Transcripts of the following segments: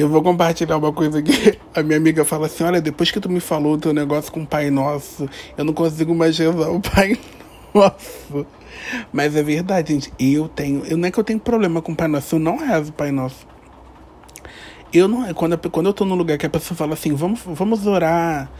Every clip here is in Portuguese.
Eu vou compartilhar uma coisa aqui. A minha amiga fala assim: Olha, depois que tu me falou teu negócio com o Pai Nosso, eu não consigo mais rezar o Pai Nosso. Mas é verdade, gente. Eu tenho. Eu, não é que eu tenho problema com o Pai Nosso, eu não rezo o Pai Nosso. Eu não. Quando, quando eu tô num lugar que a pessoa fala assim: Vamos, vamos orar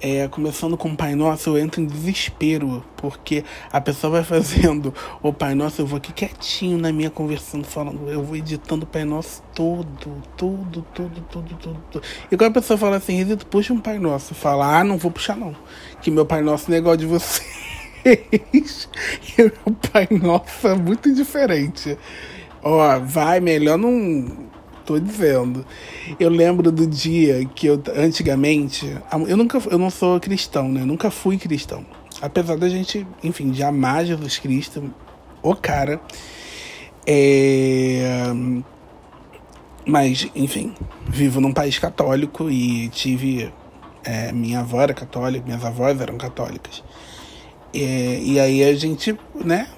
é, começando com o Pai Nosso, eu entro em desespero, porque a pessoa vai fazendo o Pai Nosso, eu vou aqui quietinho na minha conversando, falando, eu vou editando o Pai Nosso todo, tudo, tudo, tudo, tudo, tudo. E quando a pessoa fala assim, Resito, puxa um Pai Nosso, fala, ah, não vou puxar não, que meu Pai Nosso não é igual de vocês. e meu Pai Nosso é muito diferente. Ó, vai, melhor não tô dizendo. Eu lembro do dia que eu, antigamente, eu nunca, eu não sou cristão, né? Eu nunca fui cristão. Apesar da gente, enfim, de amar Jesus Cristo, o cara. É... Mas, enfim, vivo num país católico e tive. É, minha avó era católica, minhas avós eram católicas. É, e aí a gente, né,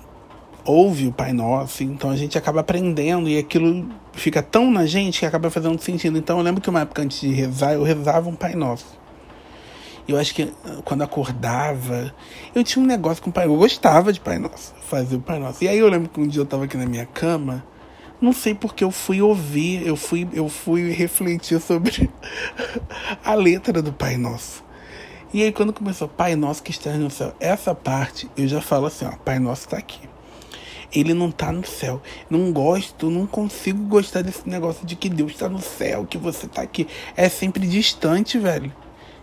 ouve o Pai Nosso, então a gente acaba aprendendo e aquilo fica tão na gente que acaba fazendo sentido. Então eu lembro que uma época antes de rezar, eu rezava um Pai Nosso. Eu acho que ah, quando acordava, eu tinha um negócio com o Pai Eu gostava de Pai Nosso, fazer o Pai Nosso. E aí eu lembro que um dia eu estava aqui na minha cama, não sei porque eu fui ouvir, eu fui, eu fui refletir sobre a letra do Pai Nosso. E aí quando começou Pai Nosso que está no céu, essa parte eu já falo assim, ó, Pai Nosso está aqui ele não tá no céu. Não gosto, não consigo gostar desse negócio de que Deus tá no céu, que você tá aqui. É sempre distante, velho.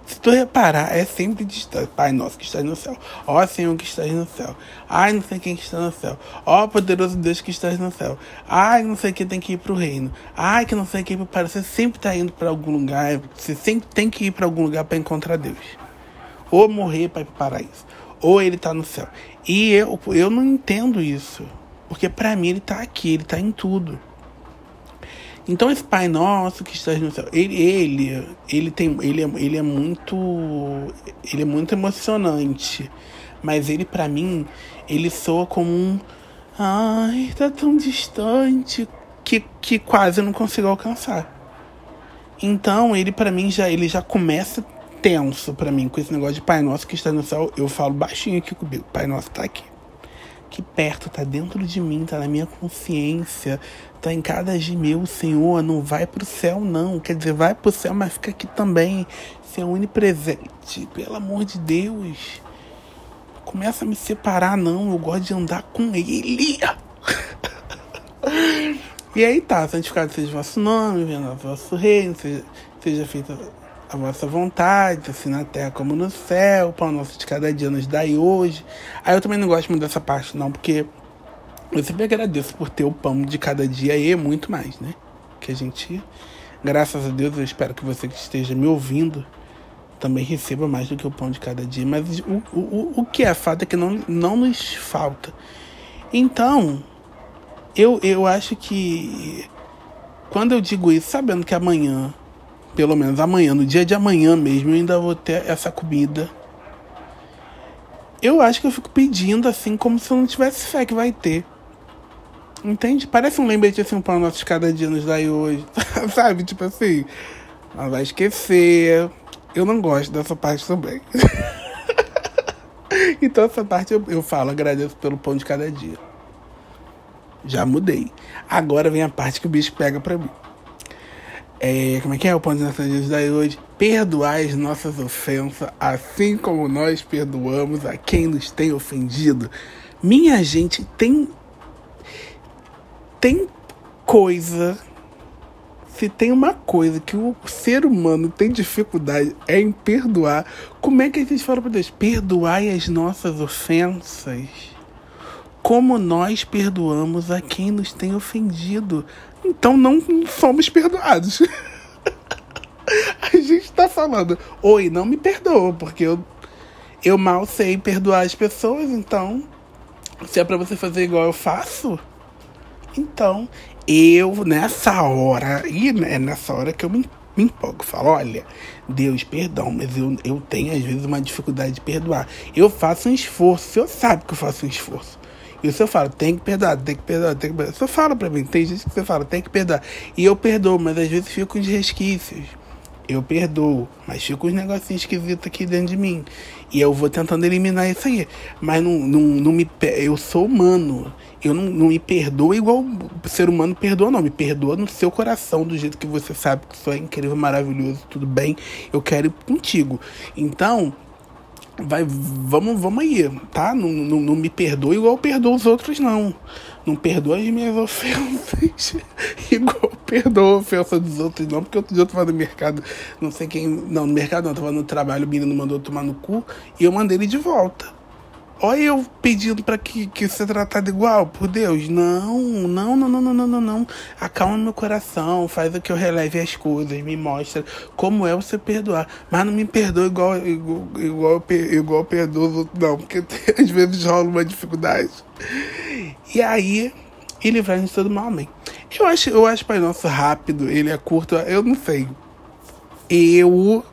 Se tu reparar, é sempre distante. Pai nosso que está no céu. Ó Senhor que está no céu. Ai, não sei quem que está no céu. Ó poderoso Deus que está no céu. Ai, não sei quem tem que ir pro reino. Ai, que não sei quem para Você sempre tá indo para algum lugar. Você sempre tem que ir para algum lugar para encontrar Deus. Ou morrer para ir pro paraíso. Ou ele tá no céu. E eu, eu não entendo isso. Porque para mim ele está aqui, ele está em tudo. Então esse Pai Nosso que está no céu, ele, ele, ele tem, ele, é, ele é muito, ele é muito emocionante, mas ele para mim, ele soa como um, ai, tá tão distante que, que quase eu não consigo alcançar. Então ele para mim já, ele já começa tenso para mim com esse negócio de Pai Nosso que está no céu. Eu falo baixinho aqui comigo, Pai Nosso está aqui aqui perto, tá dentro de mim, tá na minha consciência, tá em cada meu, Senhor, não vai pro céu não, quer dizer, vai pro céu, mas fica aqui também, ser onipresente, pelo amor de Deus. Começa a me separar não, eu gosto de andar com ele. e aí tá, santificado seja o vosso nome, venha o vosso reino, seja, seja feita a vossa vontade, assim na terra como no céu, o pão nosso de cada dia nos dai hoje. Aí eu também não gosto muito dessa parte, não, porque eu sempre agradeço por ter o pão de cada dia e muito mais, né? Que a gente, graças a Deus, eu espero que você que esteja me ouvindo também receba mais do que o pão de cada dia. Mas o, o, o que é fato é que não, não nos falta. Então, eu, eu acho que quando eu digo isso, sabendo que amanhã pelo menos amanhã, no dia de amanhã mesmo, eu ainda vou ter essa comida. Eu acho que eu fico pedindo assim, como se eu não tivesse fé que vai ter. Entende? Parece um lembrete assim para nossos cada dia nos daí hoje. Sabe? Tipo assim, ela vai esquecer. Eu não gosto dessa parte também. então essa parte eu, eu falo, agradeço pelo pão de cada dia. Já mudei. Agora vem a parte que o bicho pega pra mim. É, como é que é o ponto de Jesus da hoje? Perdoar as nossas ofensas, assim como nós perdoamos a quem nos tem ofendido. Minha gente, tem. Tem coisa. Se tem uma coisa que o ser humano tem dificuldade é em perdoar, como é que a gente fala para Deus? Perdoai as nossas ofensas como nós perdoamos a quem nos tem ofendido. Então não somos perdoados. a gente está falando, oi, não me perdoa, porque eu, eu mal sei perdoar as pessoas, então se é para você fazer igual eu faço, então eu nessa hora, e é nessa hora que eu me, me empolgo, falo, olha, Deus, perdão, mas eu, eu tenho às vezes uma dificuldade de perdoar. Eu faço um esforço, senhor sabe que eu faço um esforço. E você fala, tem que perdoar, tem que perdoar, tem que perdoar. Você fala pra mim, tem gente que você fala, tem que perdoar. E eu perdoo, mas às vezes fico de resquícios. Eu perdoo, mas fica uns negocinhos esquisitos aqui dentro de mim. E eu vou tentando eliminar isso aí. Mas não, não, não me. Eu sou humano. Eu não, não me perdoo igual o ser humano perdoa, não. Me perdoa no seu coração, do jeito que você sabe que sou incrível, maravilhoso, tudo bem. Eu quero ir contigo. Então, vai, vamos, vamos aí, tá? Não, não, não me perdoa igual eu perdoo os outros, não. Não perdoa as minhas ofensas igual eu perdoo a ofensa dos outros, não. Porque outro dia eu tava no mercado, não sei quem. Não, no mercado não, tava no trabalho, o menino mandou tomar no cu e eu mandei ele de volta. Olha eu pedindo para que, que ser tratado igual, por Deus. Não, não, não, não, não, não, não. Acalma meu coração, faz o que eu releve as coisas, me mostra como é você perdoar. Mas não me perdoa igual, igual, igual, igual perdoa não, porque às vezes rola uma dificuldade. E aí, e livrar-nos todo mal, amém. Eu acho, eu acho Pai Nosso rápido, ele é curto, eu não sei. Eu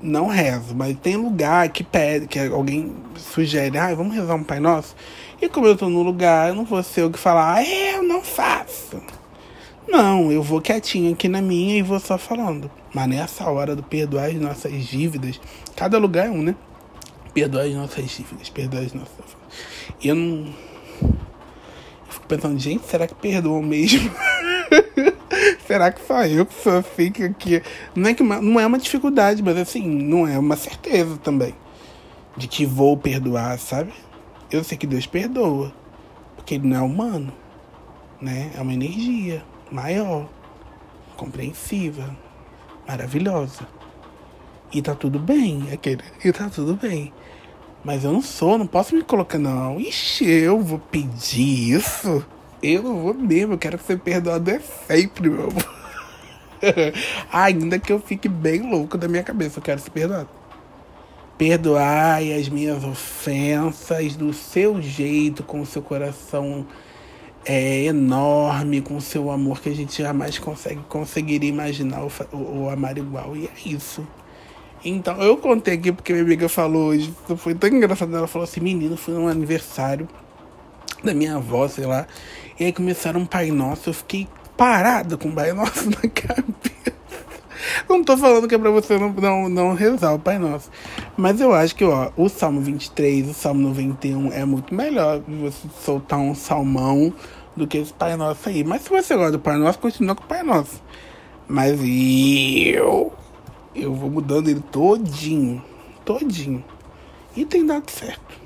não rezo, mas tem lugar que pede, que alguém sugere, ah, vamos rezar um Pai Nosso. E como eu tô no lugar, eu não vou ser o que falar, ah, eu não faço. Não, eu vou quietinho aqui na minha e vou só falando. Mas nessa hora do perdoar as nossas dívidas, cada lugar é um, né? Perdoar as nossas dívidas, perdoar as nossas. Eu não. Eu fico pensando, gente, será que perdoam mesmo? Será que só eu que sou assim que não é que uma, não é uma dificuldade, mas assim, não é uma certeza também de que vou perdoar, sabe? Eu sei que Deus perdoa, porque ele não é humano, né? É uma energia maior, compreensiva, maravilhosa. E tá tudo bem, aquele, e tá tudo bem. Mas eu não sou, não posso me colocar, não. Ixi, eu vou pedir isso. Eu não vou mesmo, eu quero ser perdoado é sempre, meu amor. Ainda que eu fique bem louco da minha cabeça, eu quero ser perdoado. Perdoai as minhas ofensas do seu jeito, com o seu coração é, enorme, com o seu amor que a gente jamais consegue conseguiria imaginar ou, amar igual. E é isso. Então, eu contei aqui porque minha amiga falou hoje, foi tão engraçado. Ela falou assim: menino, foi um aniversário da minha avó, sei lá. E aí começaram um Pai Nosso, eu fiquei parado com o Pai Nosso na cabeça. Não tô falando que é pra você não, não, não rezar o Pai Nosso. Mas eu acho que ó, o Salmo 23, o Salmo 91 é muito melhor você soltar um salmão do que esse Pai Nosso aí. Mas se você gosta do Pai Nosso, continua com o Pai Nosso. Mas eu. Eu vou mudando ele todinho. Todinho. E tem dado certo.